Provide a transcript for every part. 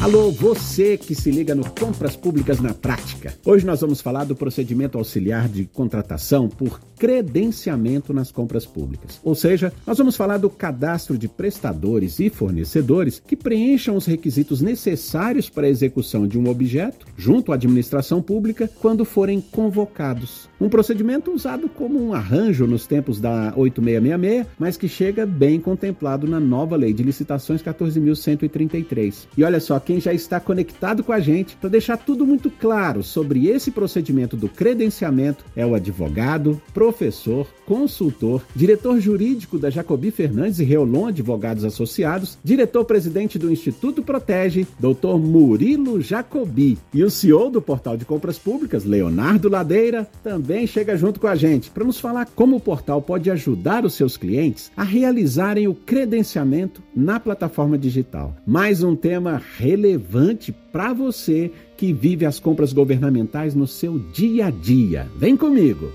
Alô, você que se liga no Compras Públicas na Prática. Hoje nós vamos falar do procedimento auxiliar de contratação por credenciamento nas compras públicas. Ou seja, nós vamos falar do cadastro de prestadores e fornecedores que preencham os requisitos necessários para a execução de um objeto junto à administração pública quando forem convocados. Um procedimento usado como um arranjo nos tempos da 8666, mas que chega bem contemplado na nova Lei de Licitações 14.133. E olha só, quem já está conectado com a gente para deixar tudo muito claro sobre esse procedimento do credenciamento é o advogado, professor, consultor, diretor jurídico da Jacobi Fernandes e Reolon Advogados Associados, diretor-presidente do Instituto Protege, Dr. Murilo Jacobi. E o CEO do Portal de Compras Públicas, Leonardo Ladeira, também chega junto com a gente para nos falar como o portal pode ajudar os seus clientes a realizarem o credenciamento na plataforma digital. Mais um tema relevante relevante para você que vive as compras governamentais no seu dia a dia. Vem comigo!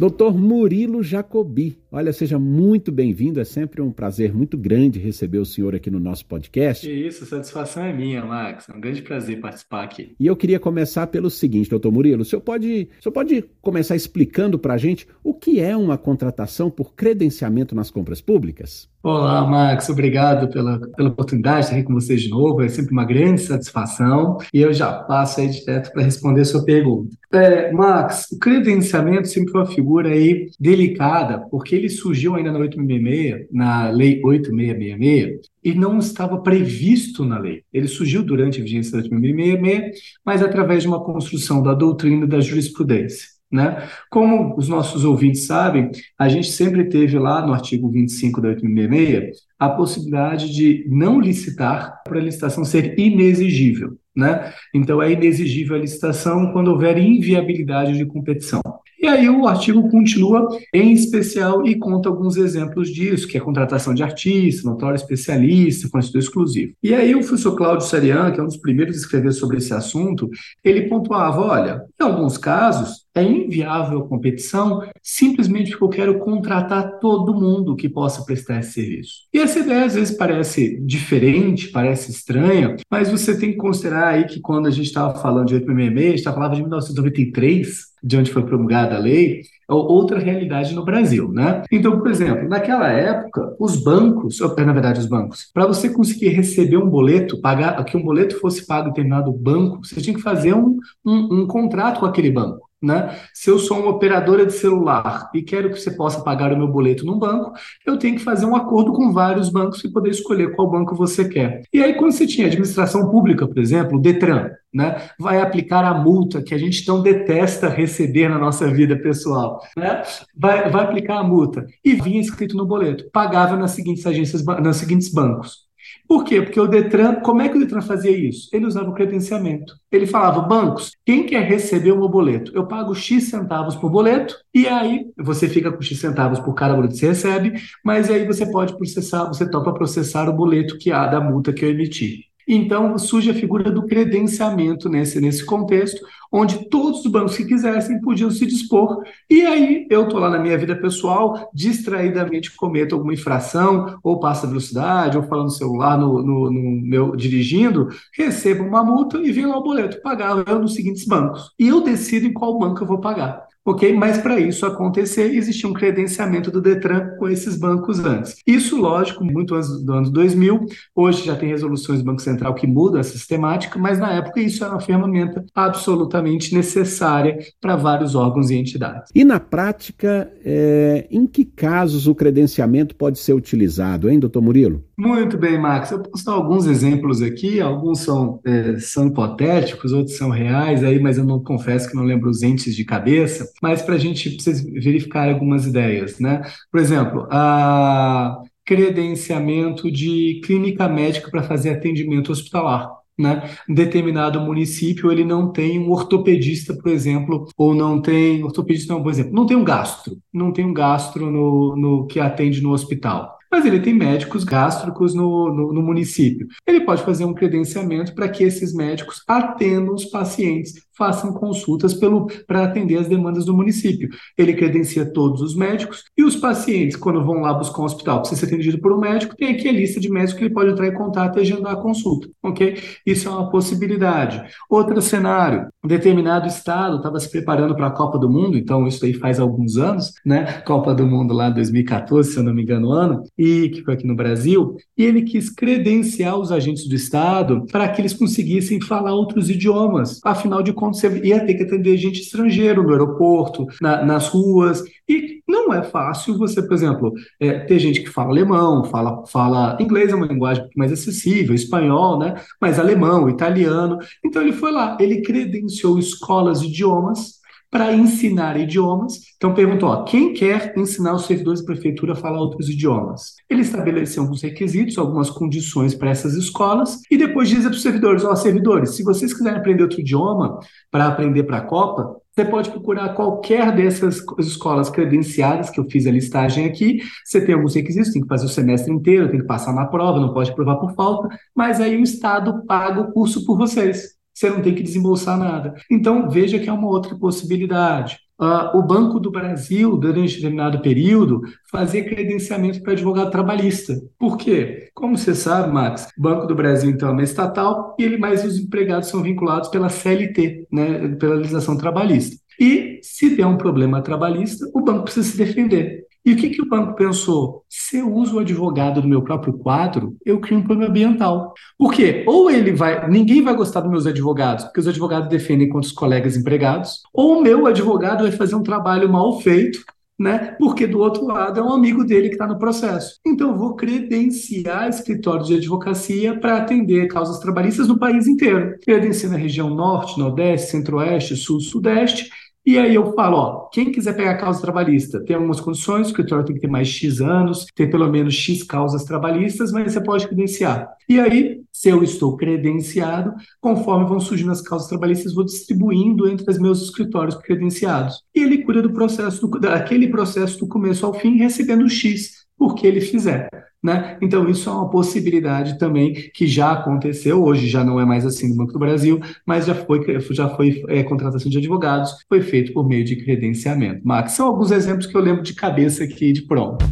Doutor Murilo Jacobi. Olha, seja muito bem-vindo. É sempre um prazer muito grande receber o senhor aqui no nosso podcast. Que isso, satisfação é minha, Max. É um grande prazer participar aqui. E eu queria começar pelo seguinte, doutor Murilo. O senhor pode, o senhor pode começar explicando para a gente o que é uma contratação por credenciamento nas compras públicas? Olá, Max. Obrigado pela, pela oportunidade de estar aqui com vocês de novo. É sempre uma grande satisfação. E eu já passo aí direto para responder a sua pergunta. É, Max, o credenciamento sempre foi uma figura aí delicada, porque ele surgiu ainda na 866, na Lei 8666, e não estava previsto na lei. Ele surgiu durante a vigência da 8666, mas através de uma construção da doutrina da jurisprudência. Né? Como os nossos ouvintes sabem, a gente sempre teve lá no artigo 25 da 866 a possibilidade de não licitar para a licitação ser inexigível. Né? Então, é inexigível a licitação quando houver inviabilidade de competição. E aí o artigo continua em especial e conta alguns exemplos disso, que é contratação de artista, notório especialista, fornecedor exclusivo. E aí o professor Cláudio Sarian, que é um dos primeiros a escrever sobre esse assunto, ele pontuava, olha, em alguns casos é inviável a competição simplesmente porque eu quero contratar todo mundo que possa prestar esse serviço. E essa ideia às vezes parece diferente, parece estranha, mas você tem que considerar aí que quando a gente estava falando de 866, a gente falando de 1993, de onde foi promulgada a lei, é outra realidade no Brasil, né? Então, por exemplo, naquela época, os bancos, ou, na verdade, os bancos, para você conseguir receber um boleto, pagar, que um boleto fosse pago em determinado banco, você tinha que fazer um, um, um contrato com aquele banco. Né? Se eu sou uma operadora de celular e quero que você possa pagar o meu boleto num banco, eu tenho que fazer um acordo com vários bancos e poder escolher qual banco você quer. E aí, quando você tinha administração pública, por exemplo, o Detran, né, vai aplicar a multa que a gente tão detesta receber na nossa vida pessoal, né? vai, vai aplicar a multa e vinha escrito no boleto, pagava nas seguintes agências, nos seguintes bancos. Por quê? Porque o Detran, como é que o Detran fazia isso? Ele usava o credenciamento. Ele falava, bancos, quem quer receber o meu boleto? Eu pago X centavos por boleto, e aí você fica com X centavos por cada boleto que você recebe, mas aí você pode processar, você topa processar o boleto que há da multa que eu emiti. Então surge a figura do credenciamento nesse, nesse contexto, onde todos os bancos que quisessem podiam se dispor, e aí eu estou lá na minha vida pessoal, distraidamente cometo alguma infração, ou passa velocidade, ou falando no celular, no, no, no, meu dirigindo, recebo uma multa e vem lá o boleto, pagar eu nos seguintes bancos. E eu decido em qual banco eu vou pagar ok? Mas para isso acontecer, existia um credenciamento do Detran com esses bancos antes. Isso, lógico, muito antes do ano 2000, hoje já tem resoluções do Banco Central que mudam essa sistemática, mas na época isso era uma ferramenta absolutamente necessária para vários órgãos e entidades. E na prática, é, em que casos o credenciamento pode ser utilizado, hein, doutor Murilo? Muito bem, Max. Eu posso dar alguns exemplos aqui, alguns são, é, são hipotéticos, outros são reais, aí, mas eu não confesso que não lembro os entes de cabeça, mas para a gente precisa verificar algumas ideias, né? Por exemplo, a credenciamento de clínica médica para fazer atendimento hospitalar. Né? determinado município ele não tem um ortopedista, por exemplo, ou não tem ortopedista, não, por exemplo, não tem um gastro, não tem um gastro no, no que atende no hospital mas ele tem médicos gástricos no, no, no município. Ele pode fazer um credenciamento para que esses médicos atendam os pacientes façam consultas para atender as demandas do município. Ele credencia todos os médicos e os pacientes, quando vão lá buscar um hospital, precisa ser atendido por um médico, tem aqui a lista de médicos que ele pode entrar em contato e agendar a consulta, ok? Isso é uma possibilidade. Outro cenário, um determinado estado estava se preparando para a Copa do Mundo, então isso aí faz alguns anos, né? Copa do Mundo lá 2014, se eu não me engano, ano, e que foi aqui no Brasil, e ele quis credenciar os agentes do estado para que eles conseguissem falar outros idiomas. Afinal de contas, você ia ter que atender gente estrangeiro no aeroporto, na, nas ruas, e não é fácil você, por exemplo, é, ter gente que fala alemão, fala, fala inglês é uma linguagem mais acessível, espanhol, né? Mas alemão, italiano. Então ele foi lá, ele credenciou escolas de idiomas para ensinar idiomas. Então perguntou: ó, quem quer ensinar os servidores da prefeitura a falar outros idiomas? Ele estabeleceu alguns requisitos, algumas condições para essas escolas e depois diz para os servidores: ó, servidores, se vocês quiserem aprender outro idioma para aprender para a Copa, você pode procurar qualquer dessas escolas credenciadas que eu fiz a listagem aqui. Você tem alguns requisitos, tem que fazer o semestre inteiro, tem que passar na prova, não pode provar por falta, mas aí o Estado paga o curso por vocês você não tem que desembolsar nada. Então, veja que é uma outra possibilidade. Uh, o Banco do Brasil, durante determinado período, fazia credenciamento para advogado trabalhista. Por quê? Como você sabe, Max, o Banco do Brasil, então, é uma estatal e ele mais os empregados são vinculados pela CLT, né, pela legislação trabalhista. E se der um problema trabalhista, o banco precisa se defender. E o que, que o banco pensou? Se eu uso o advogado do meu próprio quadro, eu crio um problema ambiental. Por quê? Ou ele vai. Ninguém vai gostar dos meus advogados, porque os advogados defendem contra os colegas empregados, ou o meu advogado vai fazer um trabalho mal feito né? Porque do outro lado é um amigo dele que está no processo. Então, eu vou credenciar escritórios de advocacia para atender causas trabalhistas no país inteiro. Credencia na região norte, nordeste, centro-oeste, sul, sudeste e aí eu falo, ó, quem quiser pegar causa trabalhista, tem algumas condições, o escritório tem que ter mais X anos, ter pelo menos X causas trabalhistas, mas você pode credenciar. E aí, se eu estou credenciado, conforme vão surgindo as causas trabalhistas, vou distribuindo entre os meus escritórios credenciados. E ele cuida do processo, do, daquele processo do começo ao fim, recebendo X, porque ele fizer. Né? Então, isso é uma possibilidade também que já aconteceu, hoje já não é mais assim no Banco do Brasil, mas já foi, já foi é, contratação de advogados, foi feito por meio de credenciamento. Max, são alguns exemplos que eu lembro de cabeça aqui de pronto.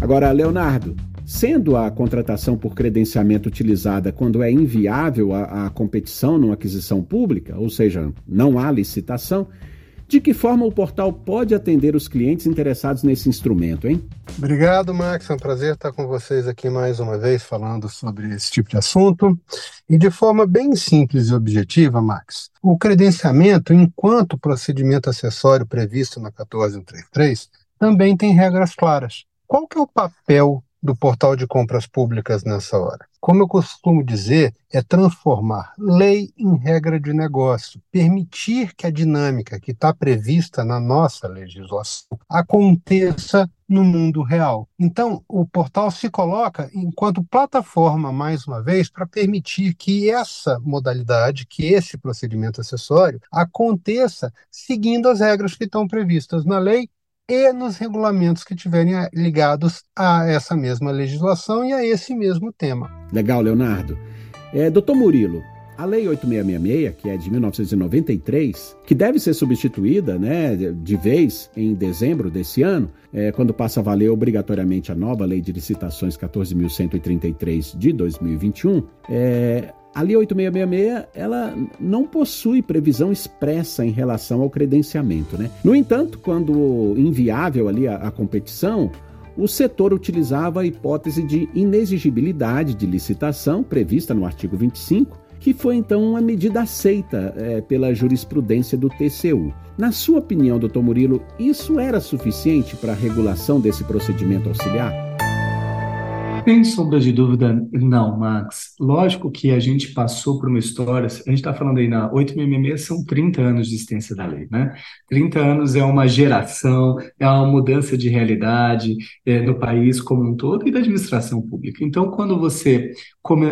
Agora, Leonardo, sendo a contratação por credenciamento utilizada quando é inviável a, a competição numa aquisição pública, ou seja, não há licitação, de que forma o portal pode atender os clientes interessados nesse instrumento, hein? Obrigado, Max. É um prazer estar com vocês aqui mais uma vez falando sobre esse tipo de assunto. E de forma bem simples e objetiva, Max, o credenciamento, enquanto procedimento acessório previsto na 14133, também tem regras claras. Qual que é o papel do portal de compras públicas nessa hora. Como eu costumo dizer, é transformar lei em regra de negócio, permitir que a dinâmica que está prevista na nossa legislação aconteça no mundo real. Então, o portal se coloca enquanto plataforma, mais uma vez, para permitir que essa modalidade, que esse procedimento acessório, aconteça seguindo as regras que estão previstas na lei e nos regulamentos que tiverem ligados a essa mesma legislação e a esse mesmo tema. Legal, Leonardo. É, doutor Murilo, a Lei 8666, que é de 1993, que deve ser substituída né, de vez em dezembro desse ano, é, quando passa a valer obrigatoriamente a nova Lei de Licitações 14.133 de 2021, é, a Lei 8666, ela não possui previsão expressa em relação ao credenciamento, né? No entanto, quando inviável ali a, a competição, o setor utilizava a hipótese de inexigibilidade de licitação prevista no artigo 25, que foi então uma medida aceita é, pela jurisprudência do TCU. Na sua opinião, doutor Murilo, isso era suficiente para a regulação desse procedimento auxiliar? Sem sombra de dúvida, não, Max. Lógico que a gente passou por uma história, a gente está falando aí na 866, são 30 anos de existência da lei, né? 30 anos é uma geração, é uma mudança de realidade é, no país como um todo e da administração pública. Então, quando você,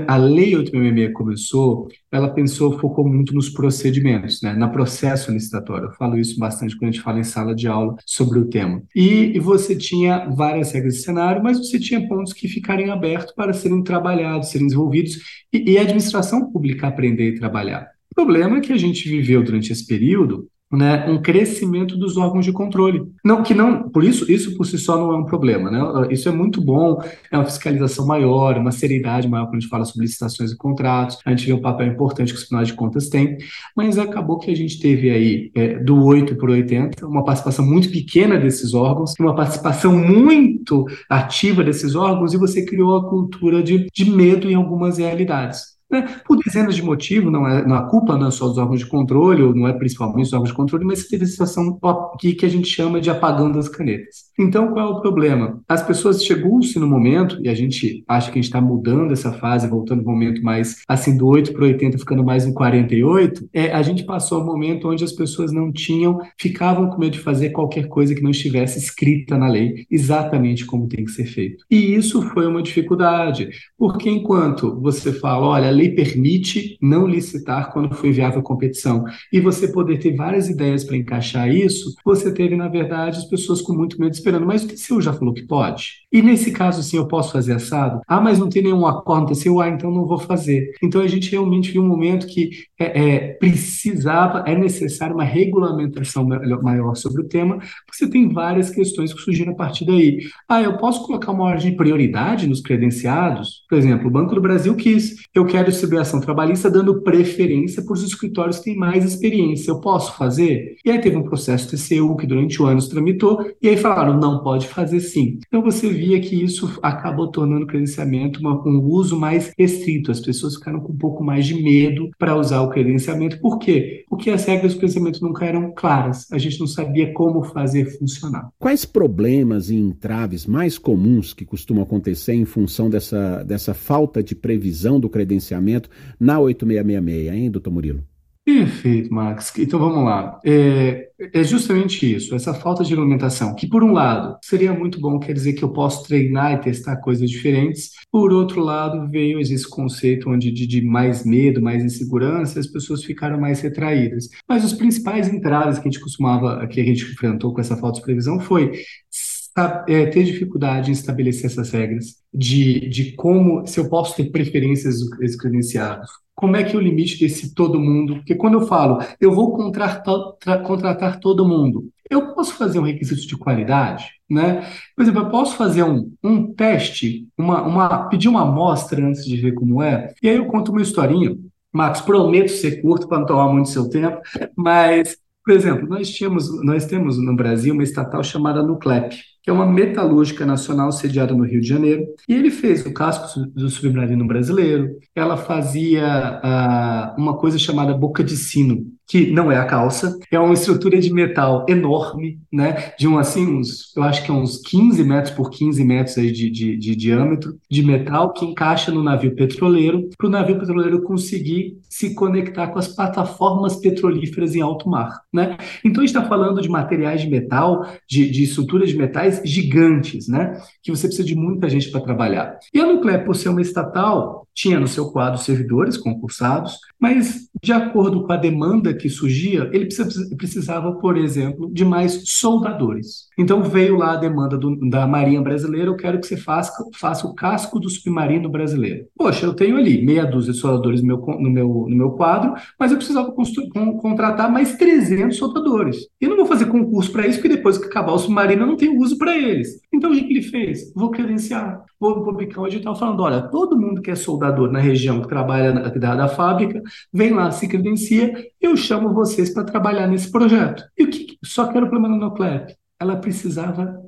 a lei 866 começou, ela pensou, focou muito nos procedimentos, né? Na processo licitatório. Eu falo isso bastante quando a gente fala em sala de aula sobre o tema. E, e você tinha várias regras de cenário, mas você tinha pontos que ficarem abertos para serem trabalhados, serem desenvolvidos e, e a administração pública aprender e trabalhar. O problema é que a gente viveu durante esse período né, um crescimento dos órgãos de controle. Não que não, por isso isso por si só não é um problema, né? Isso é muito bom, é uma fiscalização maior, uma seriedade maior quando a gente fala sobre licitações e contratos. A gente vê um papel importante que os tribunais de contas têm, mas acabou que a gente teve aí é, do 8 para 80, uma participação muito pequena desses órgãos, uma participação muito ativa desses órgãos e você criou a cultura de, de medo em algumas realidades. Né? Por dezenas de motivos, não é, não, a culpa não é só dos órgãos de controle, ou não é principalmente dos órgãos de controle, mas teve a situação que, que a gente chama de apagão das canetas. Então, qual é o problema? As pessoas chegou-se no momento, e a gente acha que a gente está mudando essa fase, voltando ao momento mais assim do 8 para 80, ficando mais em 48, é, a gente passou um momento onde as pessoas não tinham, ficavam com medo de fazer qualquer coisa que não estivesse escrita na lei, exatamente como tem que ser feito. E isso foi uma dificuldade, porque enquanto você fala, olha, a lei permite não licitar quando for viável a competição, e você poder ter várias ideias para encaixar isso, você teve, na verdade, as pessoas com muito medo esperando, mas o TCU já falou que pode? E nesse caso, sim, eu posso fazer assado? Ah, mas não tem nenhum acordo no TCU, ah, então não vou fazer. Então a gente realmente viu um momento que é, é, precisava, é necessário uma regulamentação maior sobre o tema, porque você tem várias questões que surgiram a partir daí. Ah, eu posso colocar uma ordem de prioridade nos credenciados? Por exemplo, o Banco do Brasil quis, eu quero distribuição trabalhista dando preferência para os escritórios que têm mais experiência. Eu posso fazer? E aí teve um processo TCU que durante o ano tramitou, e aí falaram, não pode fazer sim. Então você via que isso acabou tornando o credenciamento uma, um uso mais restrito. As pessoas ficaram com um pouco mais de medo para usar o credenciamento. Por quê? Porque as regras do credenciamento nunca eram claras. A gente não sabia como fazer funcionar. Quais problemas e entraves mais comuns que costumam acontecer em função dessa, dessa falta de previsão do credenciamento na 8666, hein, doutor Murilo? Perfeito, Max. Então vamos lá. É, é, justamente isso, essa falta de regulamentação, que por um lado seria muito bom, quer dizer que eu posso treinar e testar coisas diferentes, por outro lado veio esse conceito onde de, de mais medo, mais insegurança, as pessoas ficaram mais retraídas. Mas os principais entraves que a gente costumava, que a gente enfrentou com essa falta de previsão foi é, ter dificuldade em estabelecer essas regras, de, de como, se eu posso ter preferências dos credenciados, como é que é o limite desse todo mundo? Porque quando eu falo, eu vou contratar, contratar todo mundo, eu posso fazer um requisito de qualidade, né? Por exemplo, eu posso fazer um, um teste, uma, uma, pedir uma amostra antes de ver como é, e aí eu conto uma historinha. Marcos, prometo ser curto para não tomar muito seu tempo, mas, por exemplo, nós, tínhamos, nós temos no Brasil uma estatal chamada Nuclep, que é uma metalúrgica nacional sediada no Rio de Janeiro, e ele fez o casco do submarino brasileiro. Ela fazia uh, uma coisa chamada boca de sino, que não é a calça, é uma estrutura de metal enorme, né? De um assim, uns, eu acho que é uns 15 metros por 15 metros aí de, de, de diâmetro, de metal que encaixa no navio petroleiro, para o navio petroleiro conseguir se conectar com as plataformas petrolíferas em alto mar, né? Então a gente está falando de materiais de metal, de, de estruturas de metais gigantes, né? Que você precisa de muita gente para trabalhar. E a Nuclear, por ser uma estatal, tinha no seu quadro servidores concursados, mas de acordo com a demanda que surgia, ele precisava, por exemplo, de mais soldadores. Então veio lá a demanda do, da Marinha Brasileira, eu quero que você faça, faça o casco do submarino brasileiro. Poxa, eu tenho ali meia dúzia de soldadores no meu, no meu, no meu quadro, mas eu precisava contratar mais 300 soldadores. E não vou fazer concurso para isso, porque depois que acabar o submarino eu não tenho uso para eles. Então o que ele fez? Vou credenciar, vou publicar um edital falando, olha, todo mundo que é soldador na região que trabalha na, da, da fábrica, vem lá, se credencia, eu chamo vocês para trabalhar nesse projeto. E o que só que era o problema da Noclep? Ela precisava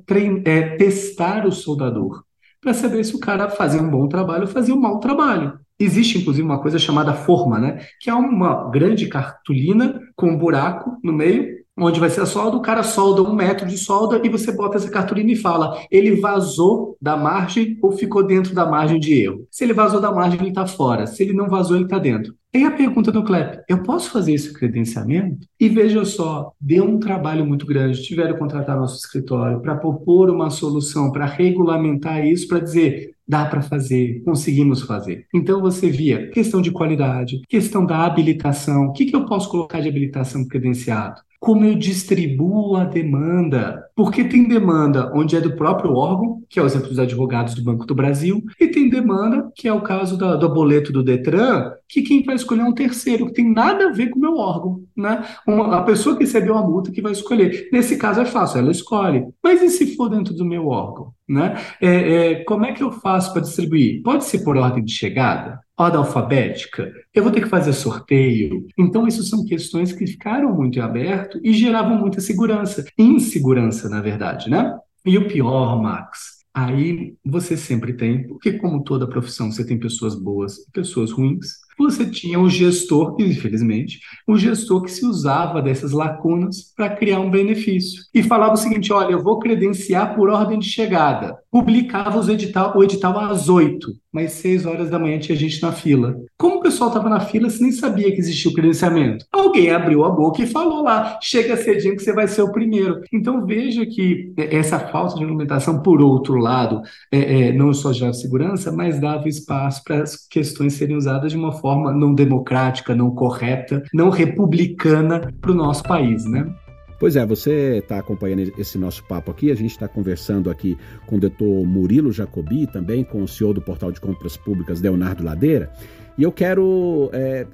é, testar o soldador para saber se o cara fazia um bom trabalho ou fazia um mau trabalho. Existe, inclusive, uma coisa chamada forma, né? Que é uma grande cartolina com um buraco no meio, onde vai ser a solda, o cara solda um metro de solda e você bota essa cartolina e fala, ele vazou da margem ou ficou dentro da margem de erro. Se ele vazou da margem, ele está fora. Se ele não vazou, ele está dentro. Tem a pergunta do CLEP, eu posso fazer esse credenciamento? E veja só, deu um trabalho muito grande, tiveram que contratar nosso escritório para propor uma solução, para regulamentar isso, para dizer, dá para fazer, conseguimos fazer. Então você via questão de qualidade, questão da habilitação, o que, que eu posso colocar de habilitação credenciado? Como eu distribuo a demanda. Porque tem demanda onde é do próprio órgão, que é o exemplo dos advogados do Banco do Brasil, e tem demanda, que é o caso da, do boleto do Detran, que quem vai escolher é um terceiro, que tem nada a ver com o meu órgão. Né? Uma, a pessoa que recebeu a multa que vai escolher. Nesse caso é fácil, ela escolhe. Mas e se for dentro do meu órgão? Né? É, é, como é que eu faço para distribuir? Pode ser por ordem de chegada? Ordem alfabética? Eu vou ter que fazer sorteio? Então, isso são questões que ficaram muito em aberto e geravam muita segurança. Insegurança, na verdade, né? E o pior, Max, aí você sempre tem, porque como toda profissão, você tem pessoas boas e pessoas ruins, você tinha um gestor, infelizmente, um gestor que se usava dessas lacunas para criar um benefício. E falava o seguinte: olha, eu vou credenciar por ordem de chegada. Publicava os edital, o edital às oito, mas seis horas da manhã tinha gente na fila. Como o pessoal estava na fila, você nem sabia que existia o credenciamento. Alguém abriu a boca e falou lá: chega cedinho que você vai ser o primeiro. Então veja que essa falta de regulamentação, por outro lado, é, é, não só já segurança, mas dava espaço para as questões serem usadas de uma forma não democrática, não correta, não republicana para o nosso país, né? Pois é, você está acompanhando esse nosso papo aqui. A gente está conversando aqui com o doutor Murilo Jacobi, também com o senhor do Portal de Compras Públicas, Leonardo Ladeira. E eu quero é,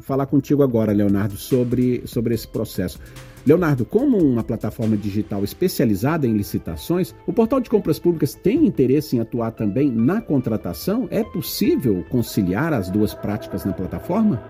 falar contigo agora, Leonardo, sobre, sobre esse processo. Leonardo, como uma plataforma digital especializada em licitações, o portal de compras públicas tem interesse em atuar também na contratação? É possível conciliar as duas práticas na plataforma?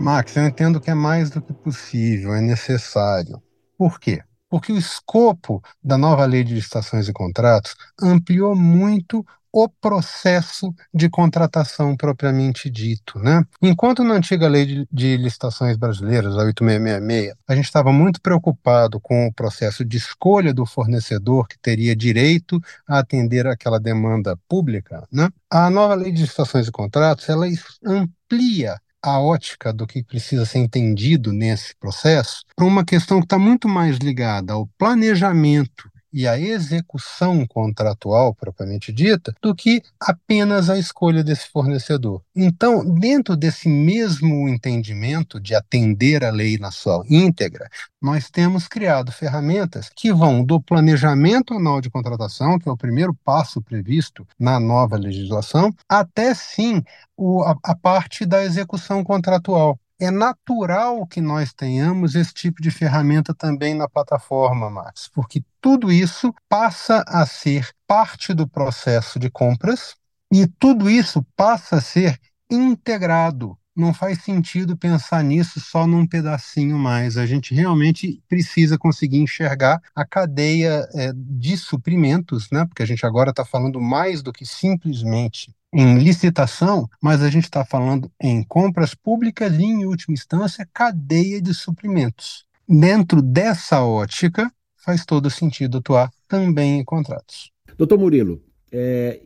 Max, eu entendo que é mais do que possível, é necessário. Por quê? Porque o escopo da nova lei de licitações e contratos ampliou muito o processo de contratação propriamente dito. Né? Enquanto na antiga lei de, licitações brasileiras, a 8666, a gente estava muito preocupado com o processo de escolha do fornecedor que teria direito a atender aquela demanda pública, né? a nova lei de licitações e contratos ela amplia a ótica do que precisa ser entendido nesse processo para uma questão que está muito mais ligada ao planejamento e a execução contratual propriamente dita do que apenas a escolha desse fornecedor. Então, dentro desse mesmo entendimento de atender a lei na sua íntegra, nós temos criado ferramentas que vão do planejamento anual de contratação, que é o primeiro passo previsto na nova legislação, até sim o, a, a parte da execução contratual é natural que nós tenhamos esse tipo de ferramenta também na plataforma, Max, porque tudo isso passa a ser parte do processo de compras e tudo isso passa a ser integrado. Não faz sentido pensar nisso só num pedacinho mais. A gente realmente precisa conseguir enxergar a cadeia é, de suprimentos, né? Porque a gente agora está falando mais do que simplesmente em licitação, mas a gente está falando em compras públicas e, em última instância, cadeia de suprimentos. Dentro dessa ótica, faz todo sentido atuar também em contratos. Doutor Murilo, é,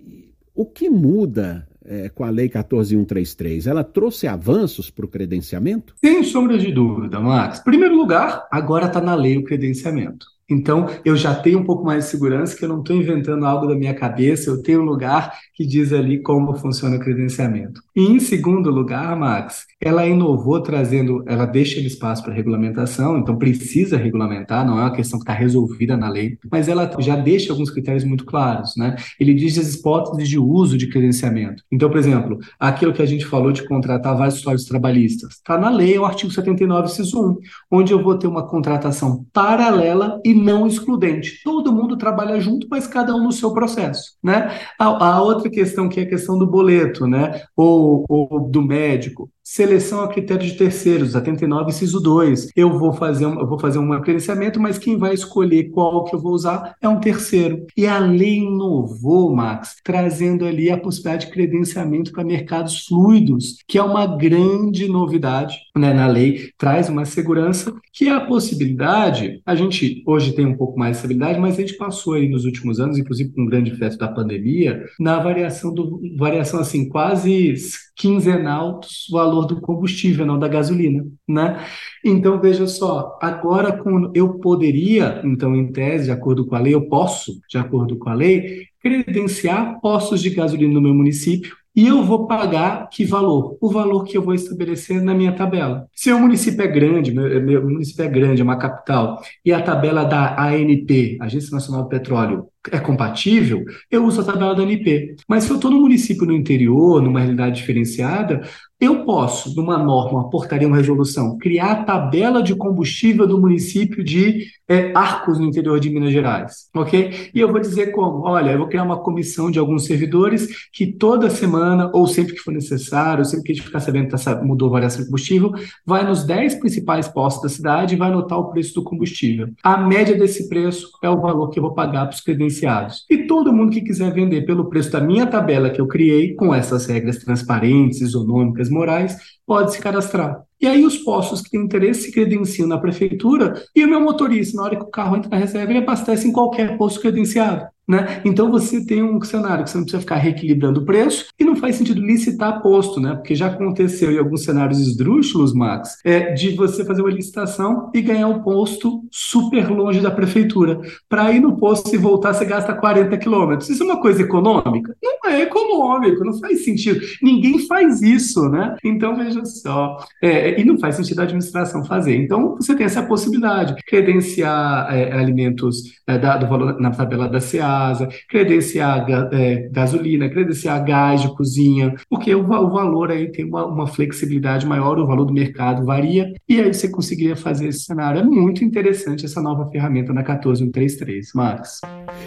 o que muda é, com a Lei 14133? Ela trouxe avanços para o credenciamento? Sem sombra de dúvida, Max. Em primeiro lugar, agora está na lei o credenciamento. Então, eu já tenho um pouco mais de segurança que eu não estou inventando algo da minha cabeça, eu tenho um lugar que diz ali como funciona o credenciamento. E em segundo lugar, Max, ela inovou trazendo, ela deixa espaço para regulamentação, então precisa regulamentar, não é uma questão que está resolvida na lei, mas ela já deixa alguns critérios muito claros, né? Ele diz as hipóteses de uso de credenciamento. Então, por exemplo, aquilo que a gente falou de contratar vários usuários trabalhistas, está na lei, é o artigo 79, inciso 1, onde eu vou ter uma contratação paralela e não excludente. Todo mundo trabalha junto, mas cada um no seu processo, né? A, a outra questão que é a questão do boleto, né? Ou, ou do médico seleção a critério de terceiros, 79 inciso 2. Eu vou fazer um, eu vou fazer um credenciamento, mas quem vai escolher qual que eu vou usar é um terceiro. E a lei inovou, Max, trazendo ali a possibilidade de credenciamento para mercados fluidos, que é uma grande novidade né, na lei, traz uma segurança que é a possibilidade, a gente hoje tem um pouco mais de estabilidade, mas a gente passou aí nos últimos anos, inclusive com um grande efeito da pandemia, na variação do variação assim quase quinzenal do valor do combustível, não da gasolina, né? Então veja só, agora com eu poderia, então em tese, de acordo com a lei, eu posso, de acordo com a lei, credenciar postos de gasolina no meu município e eu vou pagar que valor? O valor que eu vou estabelecer na minha tabela. Se o município é grande, meu, meu município é grande, é uma capital, e a tabela da ANP, Agência Nacional do Petróleo, é compatível, eu uso a tabela da ANP. Mas se eu estou no município no interior, numa realidade diferenciada, eu posso, numa norma, uma portaria, uma resolução, criar a tabela de combustível do município de é, Arcos, no interior de Minas Gerais, ok? E eu vou dizer como, olha, eu vou criar uma comissão de alguns servidores que toda semana, ou sempre que for necessário, sempre que a gente ficar sabendo que tá, mudou a variação de combustível, vai nos 10 principais postos da cidade e vai anotar o preço do combustível. A média desse preço é o valor que eu vou pagar para os credenciados. E todo mundo que quiser vender pelo preço da minha tabela que eu criei, com essas regras transparentes, isonômicas, morais, pode se cadastrar. E aí os postos que têm interesse se credenciam na prefeitura e o meu motorista, na hora que o carro entra na reserva, ele abastece em qualquer posto credenciado. Né? Então você tem um cenário que você não precisa ficar reequilibrando o preço e não faz sentido licitar posto, né? Porque já aconteceu em alguns cenários esdrúxulos, Max, é de você fazer uma licitação e ganhar um posto super longe da prefeitura. Para ir no posto e voltar, você gasta 40 quilômetros. Isso é uma coisa econômica? Não é econômico, não faz sentido. Ninguém faz isso, né? Então veja só. É, e não faz sentido a administração fazer. Então você tem essa possibilidade. Credenciar é, alimentos é, da, do valor na tabela da CA casa, credenciar é, gasolina, credenciar gás de cozinha, porque o, o valor aí tem uma, uma, flexibilidade maior, o valor do mercado varia, e aí você conseguiria fazer esse cenário. É muito interessante essa nova ferramenta na 14133, Marcos.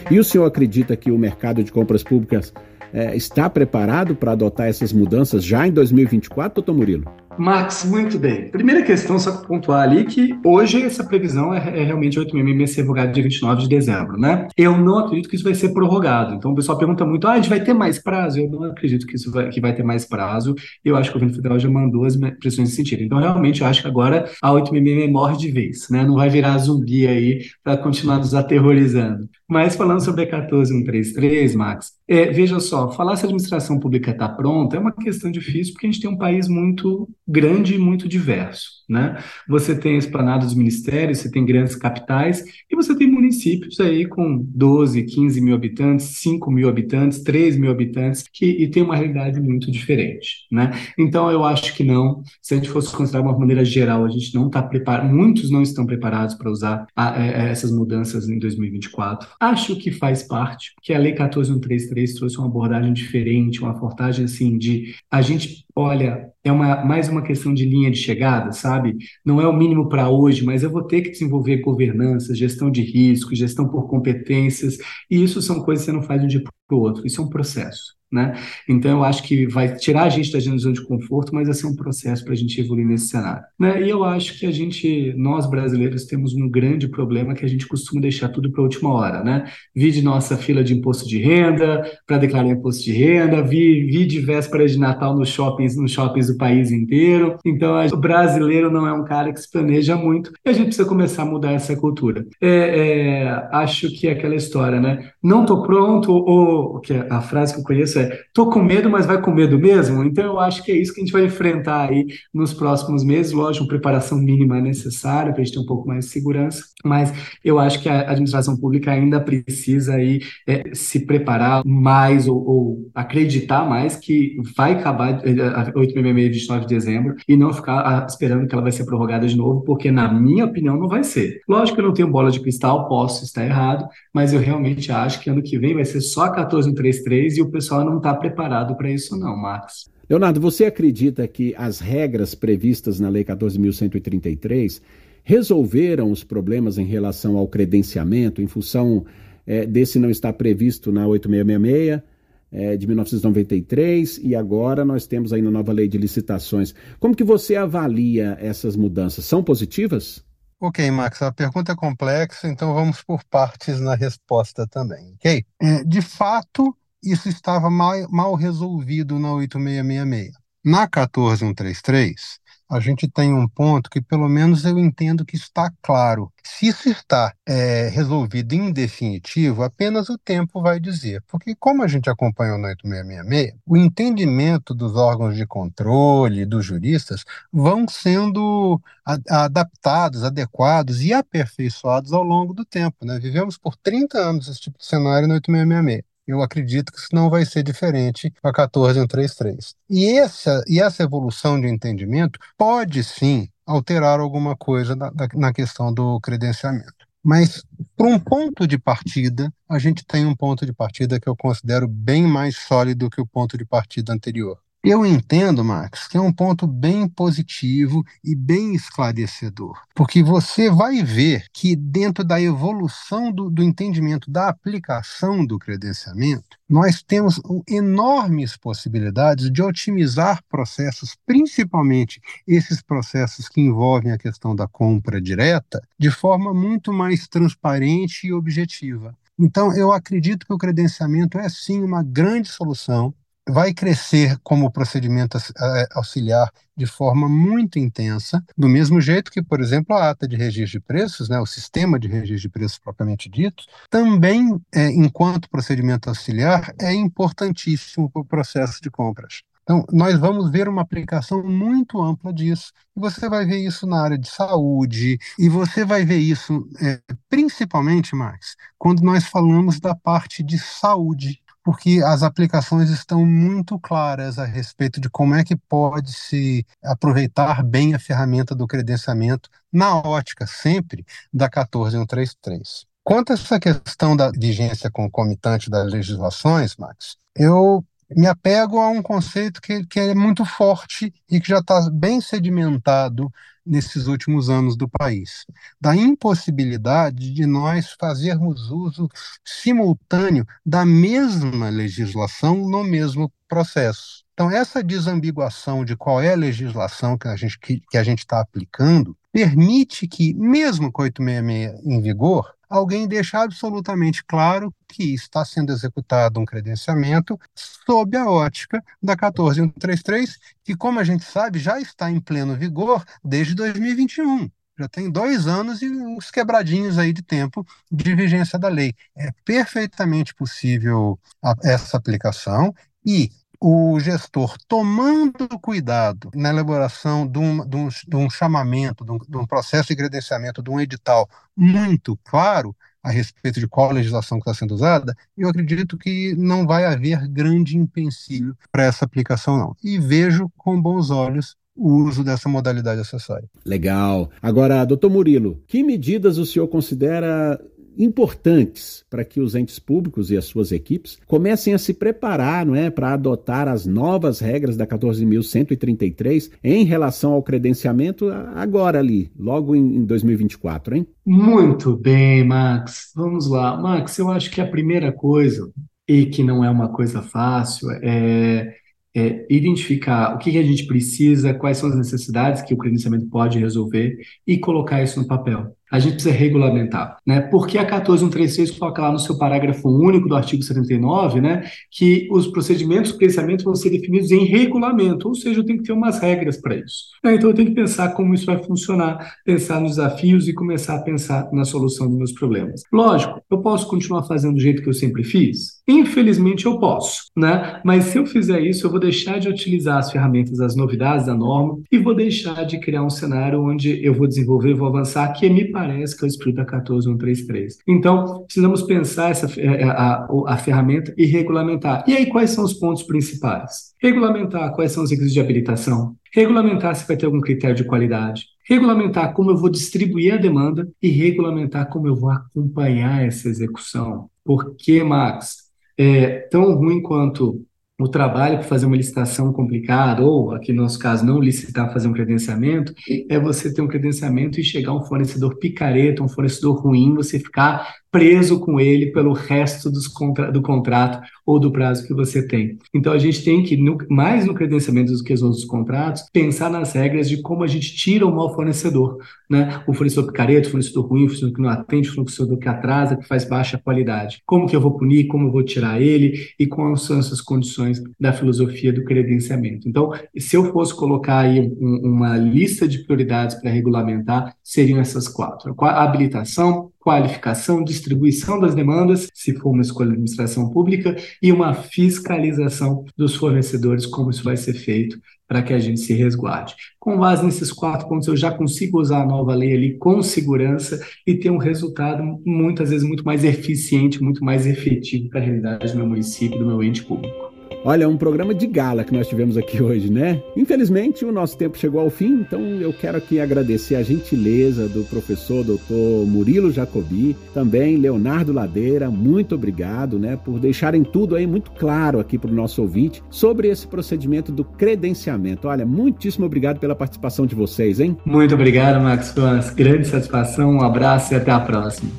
E o senhor acredita que o mercado de compras públicas é, está preparado para adotar essas mudanças já em 2024, doutor Murilo? Max, muito bem. Primeira questão, só para pontuar ali, que hoje essa previsão é, é realmente 8 ser revogado dia 29 de dezembro, né? Eu não acredito que isso vai ser prorrogado. Então o pessoal pergunta muito, ah, a gente vai ter mais prazo? Eu não acredito que isso vai, que vai ter mais prazo. Eu acho que o governo federal já mandou as pressões nesse sentido. Então realmente eu acho que agora a 8 morre de vez, né? Não vai virar zumbi aí para continuar nos aterrorizando. Mas falando sobre a 14133, Max, é, veja só, falar se a administração pública está pronta é uma questão difícil porque a gente tem um país muito grande e muito diverso. Né? Você tem a esplanada dos ministérios, você tem grandes capitais e você tem municípios aí com 12, 15 mil habitantes, 5 mil habitantes, 3 mil habitantes, que e tem uma realidade muito diferente. Né? Então, eu acho que não. Se a gente fosse considerar de uma maneira geral, a gente não está preparado, muitos não estão preparados para usar a, a, é, essas mudanças em 2024. Acho que faz parte, que a Lei 14133 trouxe uma abordagem diferente, uma abordagem assim de a gente olha é uma, mais uma questão de linha de chegada, sabe? Não é o mínimo para hoje, mas eu vou ter que desenvolver governança, gestão de risco, gestão por competências, e isso são coisas que você não faz de um dia para o outro, isso é um processo. Né? Então, eu acho que vai tirar a gente da zona de conforto, mas vai ser um processo para a gente evoluir nesse cenário. Né? E eu acho que a gente, nós brasileiros, temos um grande problema que a gente costuma deixar tudo para a última hora. Né? Vi de nossa fila de imposto de renda, para declarar imposto de renda, vi, vi de véspera de Natal nos shoppings, nos shoppings do país inteiro. Então, o brasileiro não é um cara que se planeja muito e a gente precisa começar a mudar essa cultura. É, é, acho que é aquela história, né? Não estou pronto, ou que é a frase que eu conheço é tô com medo, mas vai com medo mesmo. Então eu acho que é isso que a gente vai enfrentar aí nos próximos meses. Lógico, preparação mínima é necessária para a gente ter um pouco mais de segurança, mas eu acho que a administração pública ainda precisa aí é, se preparar mais ou, ou, acreditar mais que vai acabar é, a 866 29 de dezembro e não ficar ah, esperando que ela vai ser prorrogada de novo, porque na minha opinião não vai ser. Lógico que eu não tenho bola de cristal, posso estar errado, mas eu realmente acho que ano que vem vai ser só 14133 e o pessoal não está preparado para isso não, Marcos. Leonardo, você acredita que as regras previstas na Lei 14.133 resolveram os problemas em relação ao credenciamento, em função é, desse não estar previsto na 8666 é, de 1993 e agora nós temos aí na nova lei de licitações. Como que você avalia essas mudanças? São positivas? Ok, Max, a pergunta é complexa, então vamos por partes na resposta também, ok? É, de fato, isso estava mal, mal resolvido na 8666. Na 14133, a gente tem um ponto que, pelo menos, eu entendo que está claro. Se isso está é, resolvido em definitivo, apenas o tempo vai dizer. Porque, como a gente acompanhou no 8666, o entendimento dos órgãos de controle, dos juristas, vão sendo adaptados, adequados e aperfeiçoados ao longo do tempo. Né? Vivemos por 30 anos esse tipo de cenário no 8666. Eu acredito que isso não vai ser diferente com a 14133. E essa, e essa evolução de entendimento pode sim alterar alguma coisa na, na questão do credenciamento. Mas, para um ponto de partida, a gente tem um ponto de partida que eu considero bem mais sólido que o ponto de partida anterior. Eu entendo, Max, que é um ponto bem positivo e bem esclarecedor, porque você vai ver que dentro da evolução do, do entendimento da aplicação do credenciamento, nós temos enormes possibilidades de otimizar processos, principalmente esses processos que envolvem a questão da compra direta, de forma muito mais transparente e objetiva. Então, eu acredito que o credenciamento é sim uma grande solução vai crescer como procedimento é, auxiliar de forma muito intensa, do mesmo jeito que, por exemplo, a ata de registro de preços, né, o sistema de registro de preços propriamente dito, também, é, enquanto procedimento auxiliar, é importantíssimo para o processo de compras. Então, nós vamos ver uma aplicação muito ampla disso. E você vai ver isso na área de saúde, e você vai ver isso é, principalmente, Max, quando nós falamos da parte de saúde porque as aplicações estão muito claras a respeito de como é que pode se aproveitar bem a ferramenta do credenciamento na ótica sempre da 14133. Quanto a essa questão da vigência concomitante das legislações, Max, eu me apego a um conceito que, que é muito forte e que já está bem sedimentado nesses últimos anos do país, da impossibilidade de nós fazermos uso simultâneo da mesma legislação no mesmo processo. Então, essa desambiguação de qual é a legislação que a gente está aplicando permite que, mesmo com 866 em vigor, alguém deixe absolutamente claro que está sendo executado um credenciamento sob a ótica da 14133, que, como a gente sabe, já está em pleno vigor desde 2021 já tem dois anos e uns quebradinhos aí de tempo de vigência da lei. É perfeitamente possível a, essa aplicação e o gestor tomando cuidado na elaboração de um, de um, de um chamamento, de um, de um, processo de credenciamento, de um edital muito claro a respeito de qual legislação está sendo usada, eu acredito que não vai haver grande empecilho para essa aplicação, não. E vejo com bons olhos o uso dessa modalidade acessória. Legal. Agora, doutor Murilo, que medidas o senhor considera importantes para que os entes públicos e as suas equipes comecem a se preparar não é, para adotar as novas regras da 14.133 em relação ao credenciamento agora ali, logo em, em 2024, hein? Muito bem, Max. Vamos lá. Max, eu acho que a primeira coisa, e que não é uma coisa fácil, é é, identificar o que, que, a gente precisa, quais são as necessidades que o credenciamento pode resolver e colocar isso no papel a gente precisa regulamentar, né? Porque a 14136 coloca lá no seu parágrafo único do artigo 79, né, que os procedimentos de credenciamento vão ser definidos em regulamento, ou seja, eu tenho que ter umas regras para isso. Né? Então eu tenho que pensar como isso vai funcionar, pensar nos desafios e começar a pensar na solução dos meus problemas. Lógico, eu posso continuar fazendo do jeito que eu sempre fiz? Infelizmente eu posso, né? Mas se eu fizer isso, eu vou deixar de utilizar as ferramentas, as novidades da norma e vou deixar de criar um cenário onde eu vou desenvolver, vou avançar, que me parece que é espírito da 14133. Então, precisamos pensar essa, é, é, a, a, a ferramenta e regulamentar. E aí, quais são os pontos principais? Regulamentar quais são os requisitos de habilitação, regulamentar se vai ter algum critério de qualidade, regulamentar como eu vou distribuir a demanda e regulamentar como eu vou acompanhar essa execução. Porque, Max, é tão ruim quanto o trabalho para fazer uma licitação complicada, ou aqui no nosso caso, não licitar, fazer um credenciamento, é você ter um credenciamento e chegar um fornecedor picareta, um fornecedor ruim, você ficar preso com ele pelo resto contra do contrato ou do prazo que você tem. Então a gente tem que, no, mais no credenciamento do que os outros contratos, pensar nas regras de como a gente tira o mau fornecedor. Né? O fornecedor picareta, o fornecedor ruim, o fornecedor que não atende, o fornecedor que atrasa, que faz baixa qualidade. Como que eu vou punir, como eu vou tirar ele e quais são essas condições da filosofia do credenciamento. Então, se eu fosse colocar aí um, uma lista de prioridades para regulamentar, seriam essas quatro. A habilitação, qualificação, distribuição das demandas, se for uma escolha de administração pública, e uma fiscalização dos fornecedores, como isso vai ser feito para que a gente se resguarde. Com base nesses quatro pontos, eu já consigo usar a nova lei ali com segurança e ter um resultado muitas vezes muito mais eficiente, muito mais efetivo para a realidade do meu município, do meu ente público. Olha, um programa de gala que nós tivemos aqui hoje, né? Infelizmente, o nosso tempo chegou ao fim, então eu quero aqui agradecer a gentileza do professor doutor Murilo Jacobi, também Leonardo Ladeira, muito obrigado, né, por deixarem tudo aí muito claro aqui para o nosso ouvinte sobre esse procedimento do credenciamento. Olha, muitíssimo obrigado pela participação de vocês, hein? Muito obrigado, Max, foi uma grande satisfação, um abraço e até a próxima.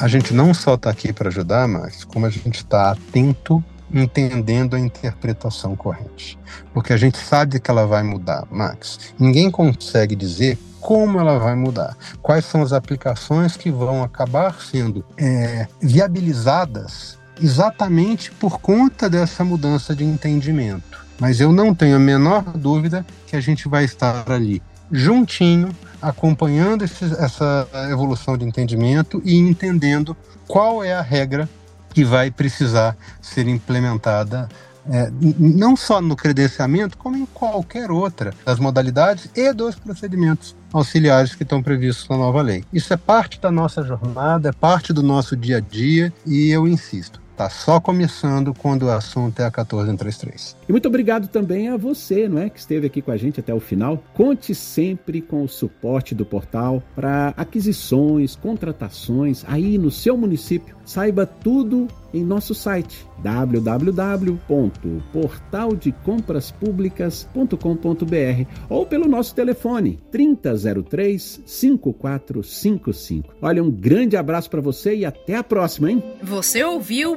A gente não só está aqui para ajudar, Max, como a gente está atento entendendo a interpretação corrente. Porque a gente sabe que ela vai mudar, Max. Ninguém consegue dizer como ela vai mudar, quais são as aplicações que vão acabar sendo é, viabilizadas exatamente por conta dessa mudança de entendimento. Mas eu não tenho a menor dúvida que a gente vai estar ali juntinho, acompanhando esse, essa evolução de entendimento e entendendo qual é a regra que vai precisar ser implementada é, não só no credenciamento, como em qualquer outra das modalidades e dos procedimentos auxiliares que estão previstos na nova lei. Isso é parte da nossa jornada, é parte do nosso dia a dia e eu insisto, Está só começando quando o assunto é a 1433. E muito obrigado também a você, não é, que esteve aqui com a gente até o final. Conte sempre com o suporte do portal para aquisições, contratações aí no seu município. Saiba tudo em nosso site www.portaldecompraspublicas.com.br ou pelo nosso telefone 3003 5455. Olha, um grande abraço para você e até a próxima, hein? Você ouviu